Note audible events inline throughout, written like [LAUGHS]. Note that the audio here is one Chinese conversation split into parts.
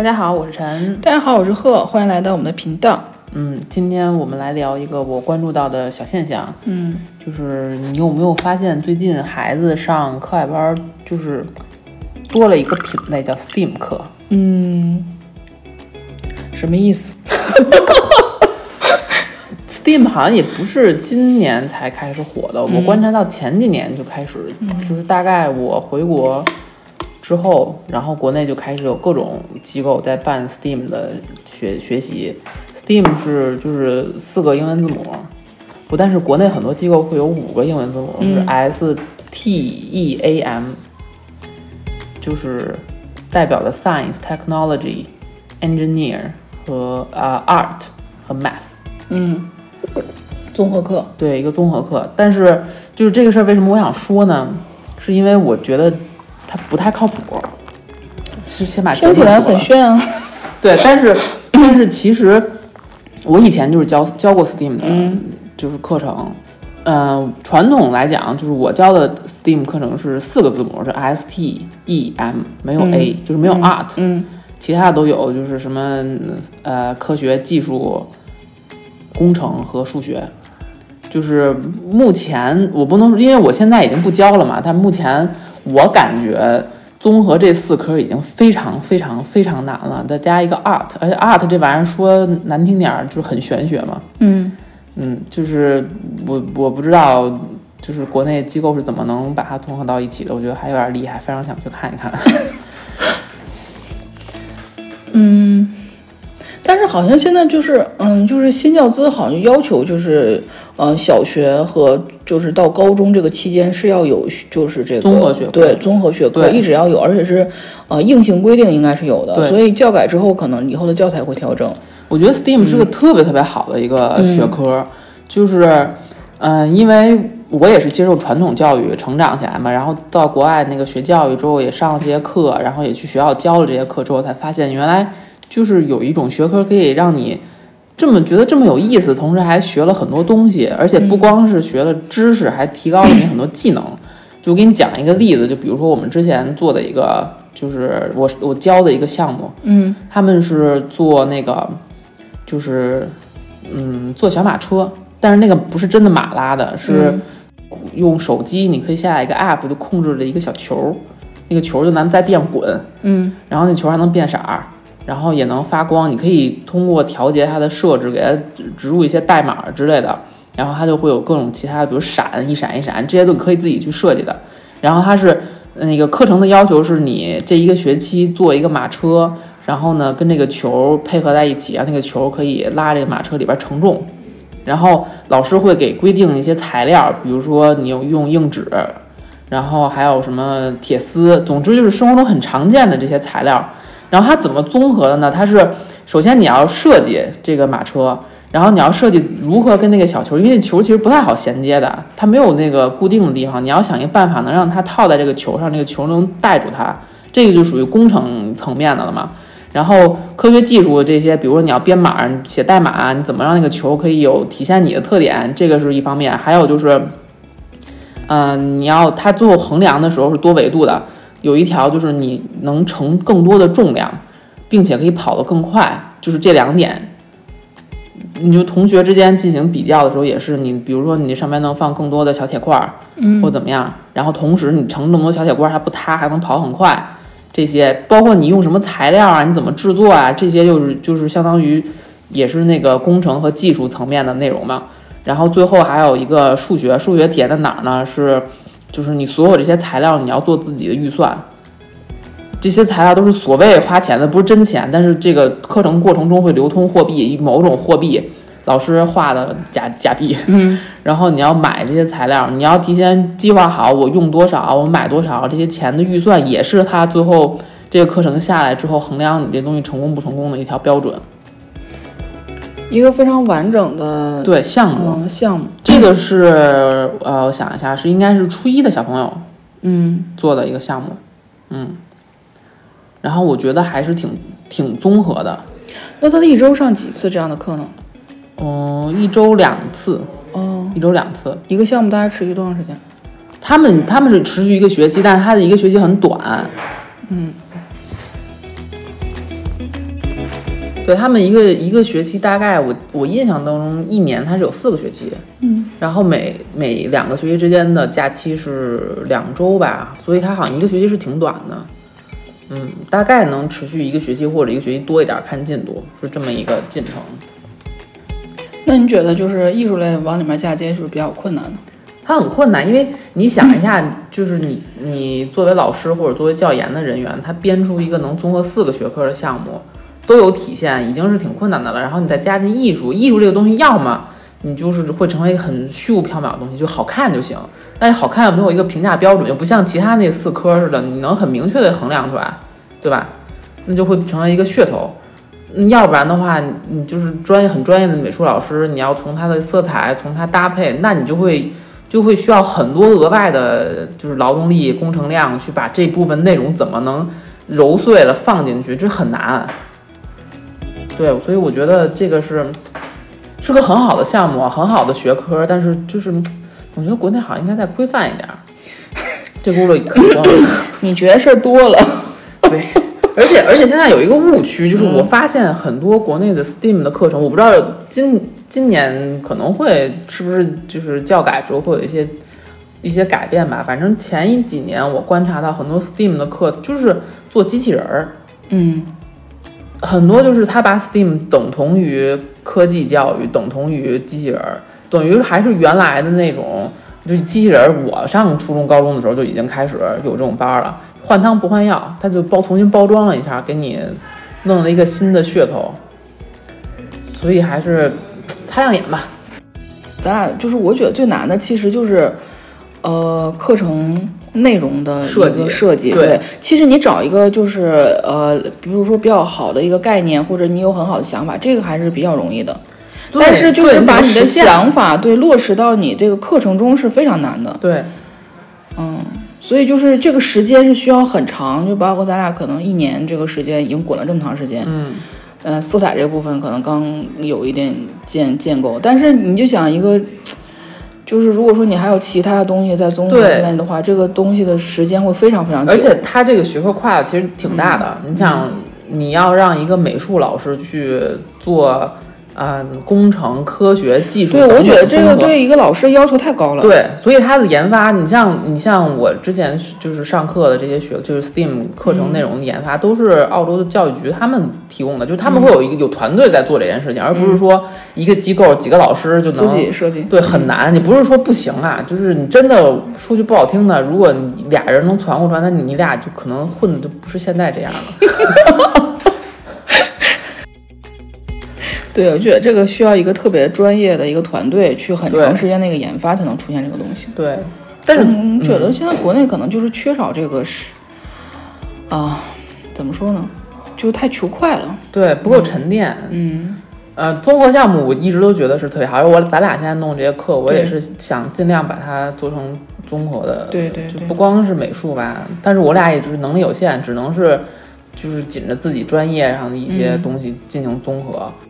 大家好，我是陈。大家好，我是贺，欢迎来到我们的频道。嗯，今天我们来聊一个我关注到的小现象，嗯，就是你有没有发现最近孩子上课外班，就是多了一个品类叫 STEAM 课。嗯，什么意思？[LAUGHS] STEAM 好像也不是今年才开始火的，我观察到前几年就开始，就是大概我回国之后，然后国内就开始有各种机构在办 STEAM 的学学习。STEAM 是就是四个英文字母，不但是国内很多机构会有五个英文字母，是 S T E A M，就是代表的 Science、Technology、Engineer 和啊、Art 和 Math。嗯，综合课。对，一个综合课。但是就是这个事儿，为什么我想说呢？是因为我觉得它不太靠谱，是先把听起来很炫啊。[LAUGHS] 对，但是但是其实我以前就是教教过 STEAM 的，嗯就是课程。嗯、传统来讲，就是我教的 STEAM 课程是四个字母，是 S T E M，没有 A，、就是没有 Art，、嗯其他的都有，就是什么呃科学、技术、工程和数学。就是目前我不能说，因为我现在已经不教了嘛，但目前我感觉综合这四科已经非常非常非常难了，再加一个 art，而且 art 这玩意儿说难听点儿就是很玄学嘛，嗯。嗯，就是我我不知道，就是国内机构是怎么能把它综合到一起的，我觉得还有点厉害，非常想去看一看。[LAUGHS] 嗯，但是好像现在就是，嗯，就是新教资好像要求就是，呃，小学和就是到高中这个期间是要有就是这个综合学科对综合学科一直要有，而且是呃硬性规定应该是有的，所以教改之后可能以后的教材会调整。我觉得 STEAM 是个特别特别好的一个学科，就是，嗯、因为我也是接受传统教育成长起来嘛，然后到国外那个学教育之后，也上了这些课，然后也去学校教了这些课之后，才发现原来就是有一种学科可以让你这么觉得这么有意思，同时还学了很多东西，而且不光是学了知识，还提高了你很多技能。就给你讲一个例子，就比如说我们之前做的一个，就是我我教的一个项目，嗯。他们是做那个，就是嗯，做小马车，但是那个不是真的马拉的，是用手机，你可以下载一个 app 就控制了一个小球，那个球就能在地上滚，嗯。然后那球还能变色儿，然后也能发光，你可以通过调节它的设置，给它植入一些代码之类的，然后它就会有各种其他的，比如闪一闪一闪，这些都可以自己去设计的。然后它是那个课程的要求是你这一个学期做一个马车，然后呢跟这个球配合在一起，啊那个球可以拉这个马车里边承重。然后老师会给规定一些材料，比如说你用用硬纸，然后还有什么铁丝，总之就是生活中很常见的这些材料。然后它怎么综合的呢？它是首先你要设计这个马车，然后你要设计如何跟那个小球，因为那球其实不太好衔接的，它没有那个固定的地方，你要想一个办法能让它套在这个球上，这个球能带住它，这个就属于工程层面的了嘛。然后科学技术这些，比如说你要编码、写代码，你怎么让那个球可以有体现你的特点，这个是一方面。还有就是，嗯、你要它最后衡量的时候是多维度的，有一条就是你能承更多的重量，并且可以跑得更快，就是这两点。你就同学之间进行比较的时候，也是你，比如说你上面能放更多的小铁块儿，嗯或怎么样，然后同时你盛那么多小铁块儿，它不塌，还能跑很快，这些包括你用什么材料啊，你怎么制作啊，这些就是就是相当于也是那个工程和技术层面的内容嘛。然后最后还有一个数学，数学体现在哪儿呢？是就是你所有这些材料你要做自己的预算，这些材料都是所谓花钱的，不是真钱，但是这个课程过程中会流通货币，以某种货币，老师画的假假币，嗯 [LAUGHS] 然后你要买这些材料，你要提前计划好我用多少，我买多少，这些钱的预算也是他最后这个课程下来之后衡量你这东西成功不成功的一条标准。一个非常完整的对项目，嗯项目。这个是呃，我想一下，是应该是初一的小朋友嗯做的一个项目，嗯，然后我觉得还是挺挺综合的，那他一周上几次这样的课呢？嗯，一周两次，哦，一周两次。一个项目大概持续多长时间？他们他们是持续一个学期，但是他的一个学期很短，嗯对他们一个一个学期大概我我印象当中一年它是有四个学期，嗯，然后每每两个学期之间的假期是两周吧，所以它好像一个学期是挺短的，嗯，大概能持续一个学期或者一个学期多一点，看进度是这么一个进程。那你觉得就是艺术类往里面嫁接是不是比较困难的？它很困难，因为你想一下，就是你你作为老师或者作为教研的人员，他编出一个能综合四个学科的项目，都有体现，已经是挺困难的了。然后你再加进艺术，艺术这个东西，要么你就是会成为一个很虚无缥缈的东西，就好看就行。但是好看又没有一个评价标准，又不像其他那四科似的，你能很明确的衡量出来，对吧？那就会成为一个噱头。要不然的话，你就是专业很专业的美术老师，你要从它的色彩，从它搭配，那你就会就会需要很多额外的，就是劳动力、工程量去把这部分内容怎么能揉碎了放进去，这很难。对，所以我觉得这个是是个很好的项目，很好的学科，但是就是总觉得国内好像应该再规范一点儿。这轱辘可能 [LAUGHS] 你觉得事儿多了？[LAUGHS] 对，而且而且现在有一个误区，就是我发现很多国内的 STEAM 的课程，我不知道今今年可能会是不是就是教改之后会有一些一些改变吧。反正前一几年我观察到很多 STEAM 的课就是做机器人儿，嗯很多就是他把 STEAM 等同于科技教育，等同于机器人儿，等于还是原来的那种，就是机器人儿。我上初中、高中的时候就已经开始有这种班儿了，换汤不换药，他就包重新包装了一下，给你弄了一个新的噱头，所以还是擦亮眼吧。咱俩就是我觉得最难的其实就是，呃，课程内容的设计一个设计。对其实你找一个就是呃，比如说比较好的一个概念，或者你有很好的想法，这个还是比较容易的。但是就是把你的想法对落实到你这个课程中是非常难的。对嗯，所以就是这个时间是需要很长，就包括咱俩可能一年这个时间已经滚了这么长时间。嗯，呃，色彩这个部分可能刚有一点建建构，但是你就想一个，就是如果说你还有其他的东西在综合对进来的话，这个东西的时间会非常非常久。而且它这个学科跨的其实挺大的。嗯你想，你要让一个美术老师去做，嗯，工程、科学、技术对，我觉得这个对一个老师要求太高了。对，所以他的研发，你像你像我之前就是上课的这些学，就是 STEAM 课程内容的研发，都是澳洲的教育局他们提供的，就是他们会有一个有团队在做这件事情，而不是说一个机构几个老师就能自己设计。对，很难。你不是说不行啊，就是你真的说句不好听的，如果你俩人能传乎传，那你俩就可能混的就不是现在这样了。[LAUGHS] 对，我觉得这个需要一个特别专业的一个团队去很长时间的一个研发，才能出现这个东西。对，但是嗯，觉得现在国内可能就是缺少这个是啊，怎么说呢？就太求快了。对不够沉淀。嗯，呃，综合项目我一直都觉得是特别好，而我咱俩现在弄这些课，我也是想尽量把它做成综合的，对对对就不光是美术吧。但是我俩也就是能力有限，只能是就是紧着自己专业上的一些嗯东西进行综合。嗯，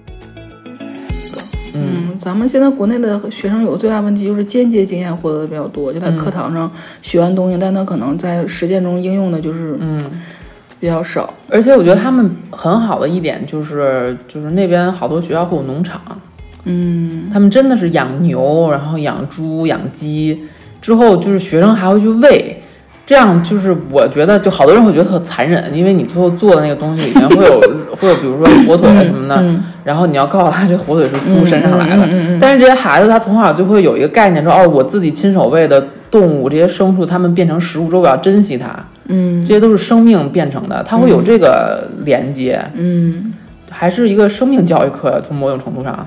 嗯，咱们现在国内的学生有个最大问题就是间接经验获得的比较多，就在课堂上学完东西，但他可能在实践中应用的就是嗯，比较少。而且我觉得他们很好的一点就是，就是那边好多学校会有农场，嗯，他们真的是养牛，然后养猪、养鸡，之后就是学生还会去喂，这样就是我觉得就好多人会觉得特残忍，因为你最后做的那个东西里面会有 [LAUGHS] 会有比如说火腿什么的，嗯然后你要告诉他这火腿是猪身上来的，但是这些孩子他从小就会有一个概念说，哦，我自己亲手喂的动物这些牲畜，它们变成食物之后我要珍惜它，嗯。这些都是生命变成的，它会有这个连接，嗯，还是一个生命教育课，从某种程度上。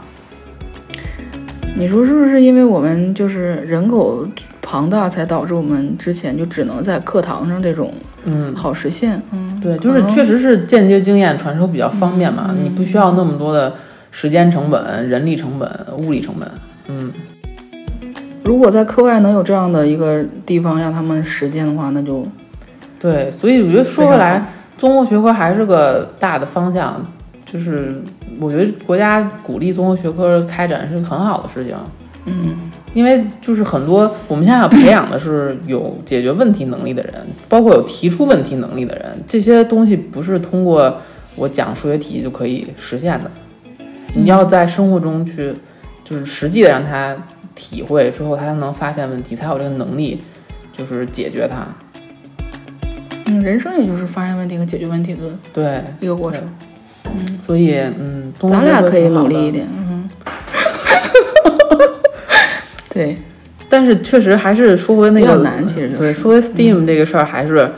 你说是不是因为我们就是人口庞大，才导致我们之前就只能在课堂上这种嗯，好实现？嗯，对，就是确实是间接经验传授比较方便嘛，嗯你不需要那么多的时间成本、人力成本、物力成本。嗯，如果在课外能有这样的一个地方让他们实践的话，那就对，所以我觉得说回来，综合学科还是个大的方向，就是我觉得国家鼓励综合学科开展是个很好的事情。嗯因为就是很多我们现在要培养的是有解决问题能力的人，包括有提出问题能力的人，这些东西不是通过我讲数学题就可以实现的。你要在生活中去，就是实际的让他体会之后，他才能发现问题，才有这个能力，就是解决它。嗯，人生也就是发现问题和解决问题的对，一个过程。嗯，所以嗯，咱俩可以努力一。点。嗯，[LAUGHS] 对，但是确实还是说回那个难其实就是。对，说回 Steam 这个事儿，还是、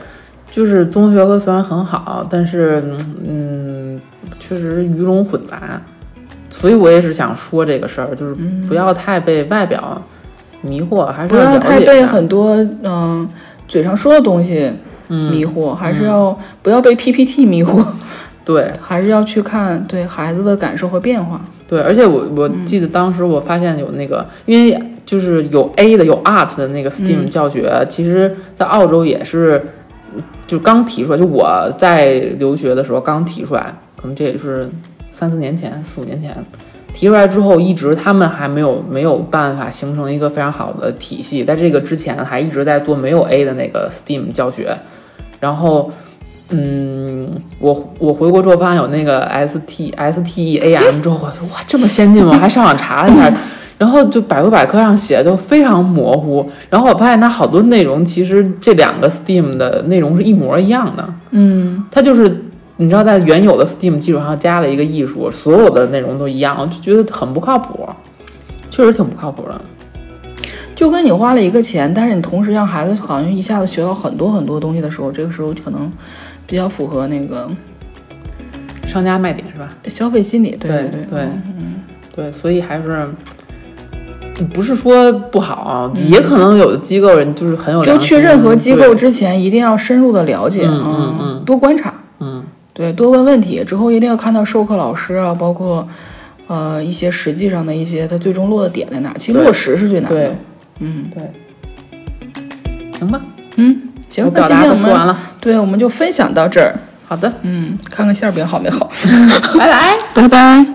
就是综合学科虽然很好，但是嗯，确实鱼龙混杂，所以我也是想说这个事儿，就是不要太被外表迷惑，还是不要太被很多嗯、嘴上说的东西迷惑，还是要不要被 PPT 迷惑，对。还是要去看对孩子的感受和变化。对，而且我我记得当时我发现有那个，因为就是有 A 的有 Art 的那个 Steam 教学，其实在澳洲也是就刚提出来，就我在留学的时候刚提出来，可能这也就是三四年前、四五年前提出来之后，一直他们还没有没有办法形成一个非常好的体系，在这个之前还一直在做没有 A 的那个 Steam 教学，然后。嗯，我我回国之后发现有那个 S T S T E A M 之后，我说哇这么先进吗？我还上网查了一下，然后就百度百科上写的就非常模糊，然后我发现它好多内容其实这两个 Steam 的内容是一模一样的，嗯，它就是你知道在原有的 Steam 基础上加了一个艺术，所有的内容都一样，我就觉得很不靠谱，确实挺不靠谱的。就跟你花了一个钱，但是你同时让孩子好像一下子学到很多很多东西的时候，这个时候可能比较符合那个商家卖点是吧？消费心理。对对对对对，所以还是不是说不好啊，也可能有的机构人就是很有就去任何机构之前，一定要深入的了解，嗯嗯嗯多观察，嗯对，多问问题。之后一定要看到授课老师啊，包括呃一些实际上的一些他最终落的点在哪儿。其实落实是最难的对。嗯对，行吧，嗯，行，那今天我们说完了，对我们就分享到这儿。好的，嗯，看看馅儿饼好没好？[LAUGHS] 拜拜。拜拜。